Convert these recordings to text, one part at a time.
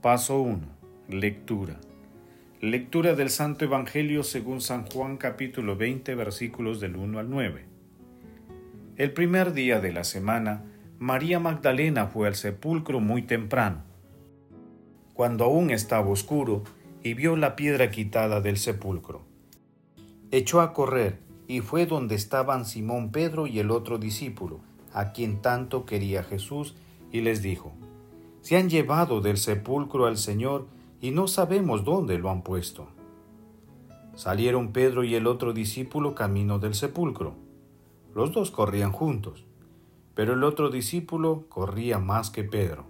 Paso 1. Lectura. Lectura del Santo Evangelio según San Juan capítulo 20 versículos del 1 al 9. El primer día de la semana, María Magdalena fue al sepulcro muy temprano, cuando aún estaba oscuro, y vio la piedra quitada del sepulcro. Echó a correr y fue donde estaban Simón Pedro y el otro discípulo, a quien tanto quería Jesús, y les dijo, se han llevado del sepulcro al Señor y no sabemos dónde lo han puesto. Salieron Pedro y el otro discípulo camino del sepulcro. Los dos corrían juntos, pero el otro discípulo corría más que Pedro.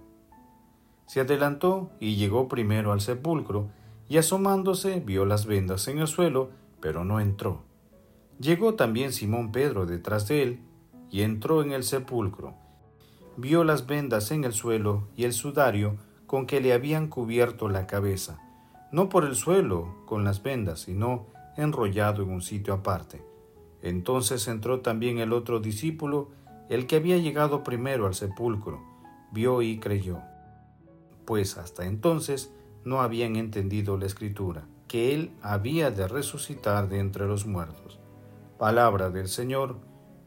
Se adelantó y llegó primero al sepulcro, y asomándose vio las vendas en el suelo, pero no entró. Llegó también Simón Pedro detrás de él, y entró en el sepulcro, vio las vendas en el suelo y el sudario con que le habían cubierto la cabeza, no por el suelo con las vendas, sino enrollado en un sitio aparte. Entonces entró también el otro discípulo, el que había llegado primero al sepulcro, vio y creyó. Pues hasta entonces no habían entendido la escritura, que él había de resucitar de entre los muertos. Palabra del Señor,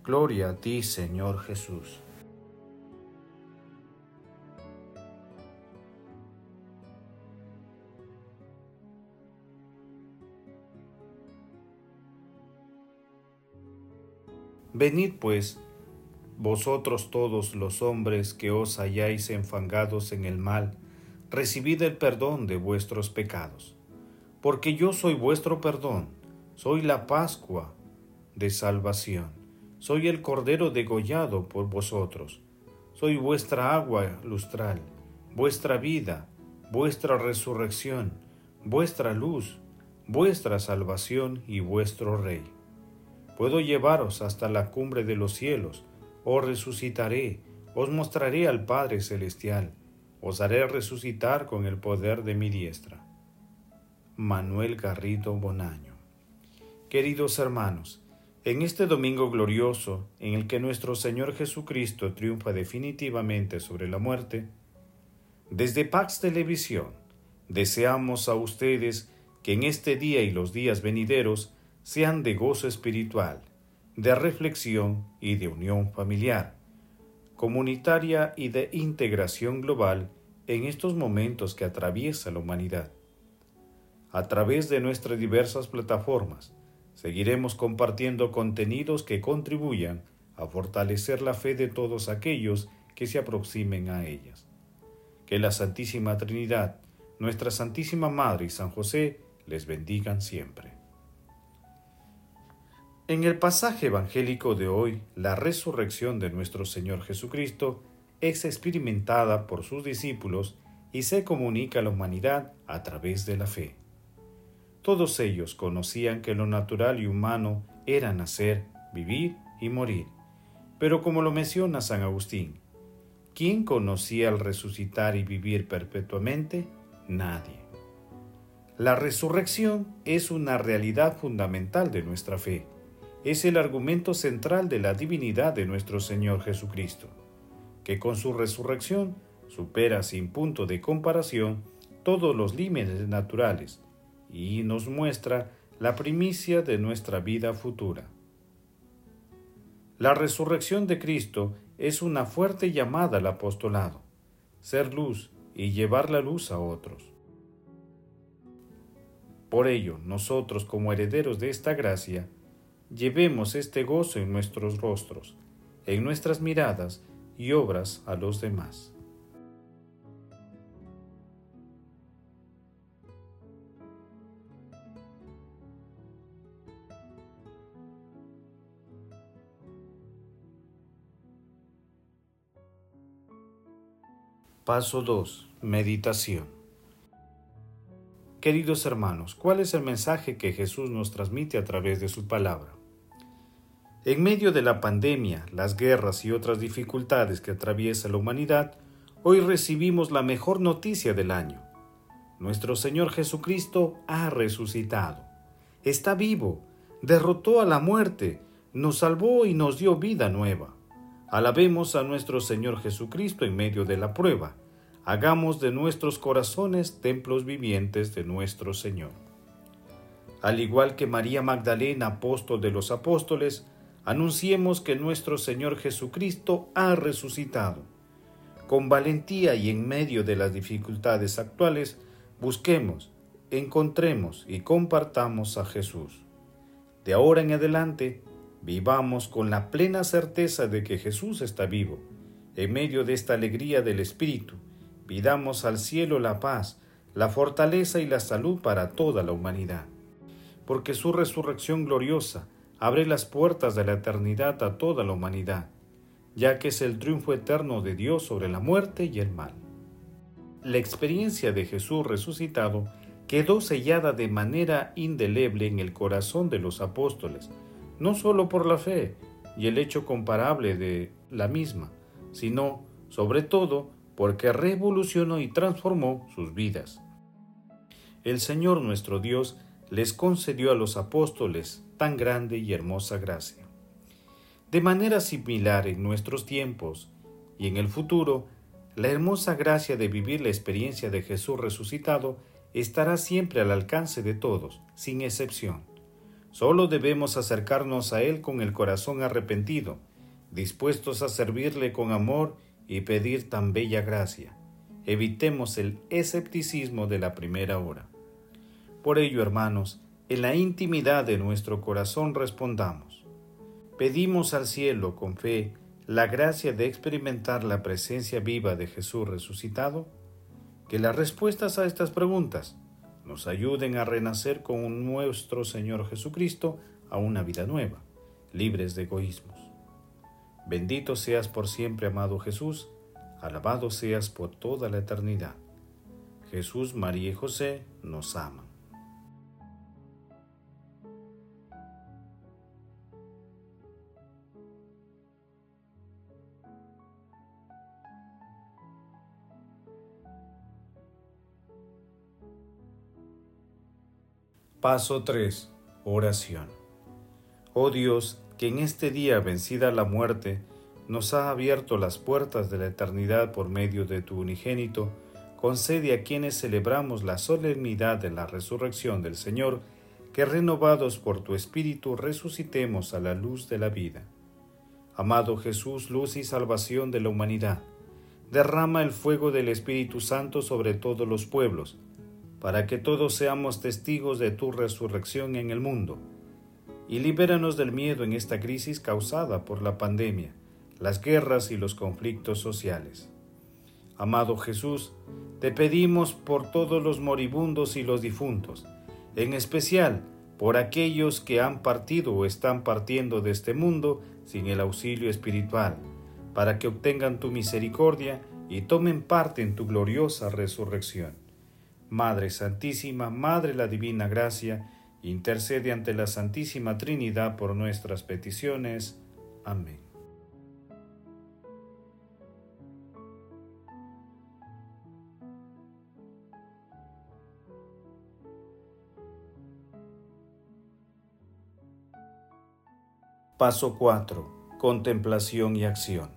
gloria a ti, Señor Jesús. Venid pues, vosotros todos los hombres que os hayáis enfangados en el mal, recibid el perdón de vuestros pecados. Porque yo soy vuestro perdón, soy la Pascua de salvación, soy el Cordero degollado por vosotros, soy vuestra agua lustral, vuestra vida, vuestra resurrección, vuestra luz, vuestra salvación y vuestro Rey. Puedo llevaros hasta la cumbre de los cielos, os resucitaré, os mostraré al Padre Celestial, os haré resucitar con el poder de mi diestra. Manuel Garrido Bonaño. Queridos hermanos, en este domingo glorioso en el que nuestro Señor Jesucristo triunfa definitivamente sobre la muerte, desde Pax Televisión deseamos a ustedes que en este día y los días venideros sean de gozo espiritual, de reflexión y de unión familiar, comunitaria y de integración global en estos momentos que atraviesa la humanidad. A través de nuestras diversas plataformas, seguiremos compartiendo contenidos que contribuyan a fortalecer la fe de todos aquellos que se aproximen a ellas. Que la Santísima Trinidad, nuestra Santísima Madre y San José les bendigan siempre. En el pasaje evangélico de hoy, la resurrección de nuestro Señor Jesucristo es experimentada por sus discípulos y se comunica a la humanidad a través de la fe. Todos ellos conocían que lo natural y humano era nacer, vivir y morir. Pero como lo menciona San Agustín, ¿quién conocía el resucitar y vivir perpetuamente? Nadie. La resurrección es una realidad fundamental de nuestra fe es el argumento central de la divinidad de nuestro Señor Jesucristo, que con su resurrección supera sin punto de comparación todos los límites naturales y nos muestra la primicia de nuestra vida futura. La resurrección de Cristo es una fuerte llamada al apostolado, ser luz y llevar la luz a otros. Por ello, nosotros como herederos de esta gracia, llevemos este gozo en nuestros rostros, en nuestras miradas y obras a los demás. Paso 2. Meditación. Queridos hermanos, ¿cuál es el mensaje que Jesús nos transmite a través de su palabra? En medio de la pandemia, las guerras y otras dificultades que atraviesa la humanidad, hoy recibimos la mejor noticia del año. Nuestro Señor Jesucristo ha resucitado. Está vivo, derrotó a la muerte, nos salvó y nos dio vida nueva. Alabemos a nuestro Señor Jesucristo en medio de la prueba. Hagamos de nuestros corazones templos vivientes de nuestro Señor. Al igual que María Magdalena, apóstol de los apóstoles, anunciemos que nuestro Señor Jesucristo ha resucitado. Con valentía y en medio de las dificultades actuales, busquemos, encontremos y compartamos a Jesús. De ahora en adelante, Vivamos con la plena certeza de que Jesús está vivo. En medio de esta alegría del Espíritu, pidamos al cielo la paz, la fortaleza y la salud para toda la humanidad. Porque su resurrección gloriosa abre las puertas de la eternidad a toda la humanidad, ya que es el triunfo eterno de Dios sobre la muerte y el mal. La experiencia de Jesús resucitado quedó sellada de manera indeleble en el corazón de los apóstoles, no solo por la fe y el hecho comparable de la misma, sino, sobre todo, porque revolucionó y transformó sus vidas. El Señor nuestro Dios les concedió a los apóstoles tan grande y hermosa gracia. De manera similar en nuestros tiempos y en el futuro, la hermosa gracia de vivir la experiencia de Jesús resucitado estará siempre al alcance de todos, sin excepción. Solo debemos acercarnos a Él con el corazón arrepentido, dispuestos a servirle con amor y pedir tan bella gracia. Evitemos el escepticismo de la primera hora. Por ello, hermanos, en la intimidad de nuestro corazón respondamos. Pedimos al cielo con fe la gracia de experimentar la presencia viva de Jesús resucitado. Que las respuestas a estas preguntas nos ayuden a renacer con nuestro Señor Jesucristo a una vida nueva, libres de egoísmos. Bendito seas por siempre, amado Jesús, alabado seas por toda la eternidad. Jesús, María y José nos aman. Paso 3. Oración. Oh Dios, que en este día vencida la muerte, nos ha abierto las puertas de la eternidad por medio de tu unigénito, concede a quienes celebramos la solemnidad de la resurrección del Señor, que renovados por tu Espíritu resucitemos a la luz de la vida. Amado Jesús, luz y salvación de la humanidad, derrama el fuego del Espíritu Santo sobre todos los pueblos, para que todos seamos testigos de tu resurrección en el mundo. Y libéranos del miedo en esta crisis causada por la pandemia, las guerras y los conflictos sociales. Amado Jesús, te pedimos por todos los moribundos y los difuntos, en especial por aquellos que han partido o están partiendo de este mundo sin el auxilio espiritual, para que obtengan tu misericordia y tomen parte en tu gloriosa resurrección. Madre Santísima, Madre la Divina Gracia, intercede ante la Santísima Trinidad por nuestras peticiones. Amén. Paso 4. Contemplación y acción.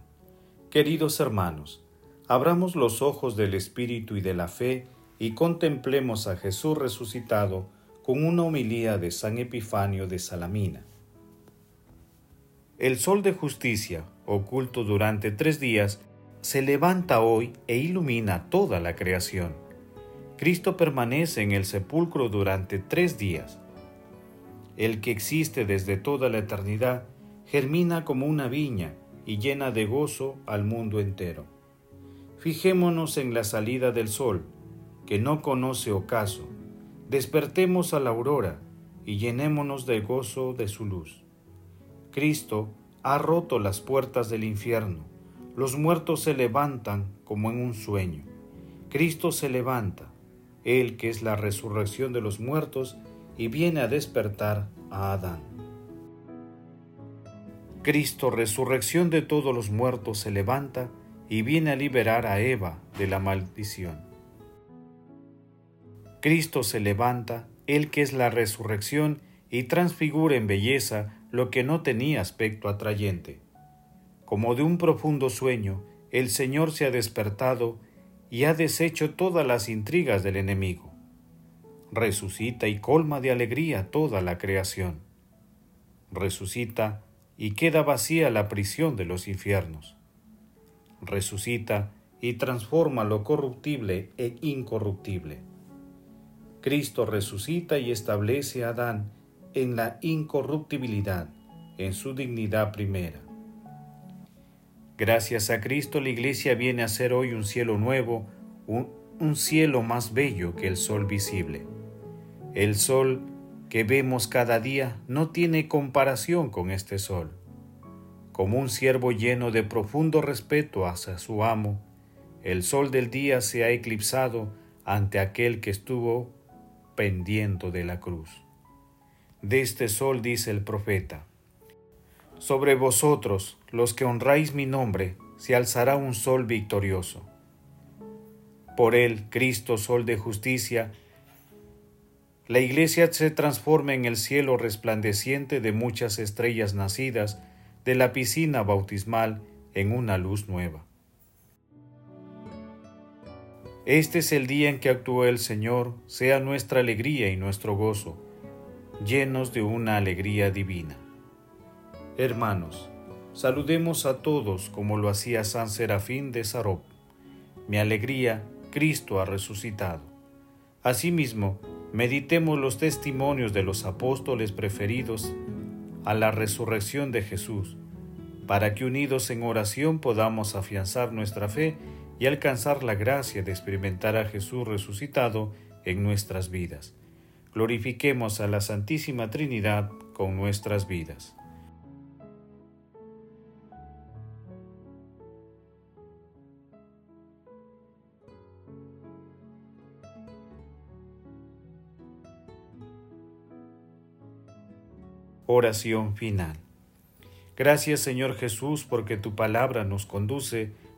Queridos hermanos, abramos los ojos del Espíritu y de la fe y contemplemos a Jesús resucitado con una homilía de San Epifanio de Salamina. El sol de justicia, oculto durante tres días, se levanta hoy e ilumina toda la creación. Cristo permanece en el sepulcro durante tres días. El que existe desde toda la eternidad germina como una viña y llena de gozo al mundo entero. Fijémonos en la salida del sol, que no conoce ocaso, despertemos a la aurora y llenémonos de gozo de su luz. Cristo ha roto las puertas del infierno, Los muertos se levantan como en un sueño. Cristo se levanta, Él que es la resurrección de los muertos, y viene a despertar a Adán. Cristo, resurrección de todos los muertos, se levanta y viene a liberar a Eva de la maldición. Cristo se levanta, Él que es la resurrección, y transfigura en belleza lo que no tenía aspecto atrayente. Como de un profundo sueño, el Señor se ha despertado y ha deshecho todas las intrigas del enemigo. Resucita y colma de alegría toda la creación. Resucita y queda vacía la prisión de los infiernos. Resucita y transforma lo corruptible e incorruptible. Cristo resucita y establece a Adán en la incorruptibilidad, en su dignidad primera. Gracias a Cristo la Iglesia viene a ser hoy un cielo nuevo, un, cielo más bello que el sol visible. El sol que vemos cada día no tiene comparación con este sol. Como un siervo lleno de profundo respeto hacia su amo, el sol del día se ha eclipsado ante aquel que estuvo pendiendo de la cruz. De este sol dice el profeta, sobre vosotros, los que honráis mi nombre, se alzará un sol victorioso. Por él, Cristo, sol de justicia, la iglesia se transforma en el cielo resplandeciente de muchas estrellas nacidas de la piscina bautismal en una luz nueva. Este es el día en que actúa el Señor, sea nuestra alegría y nuestro gozo, llenos de una alegría divina. Hermanos, saludemos a todos como lo hacía San Serafín de Sarop. Mi alegría, Cristo ha resucitado. Asimismo, meditemos los testimonios de los apóstoles preferidos a la resurrección de Jesús, para que unidos en oración podamos afianzar nuestra fe y alcanzar la gracia de experimentar a Jesús resucitado en nuestras vidas. Glorifiquemos a la Santísima Trinidad con nuestras vidas. Oración final. Gracias Señor Jesús porque tu palabra nos conduce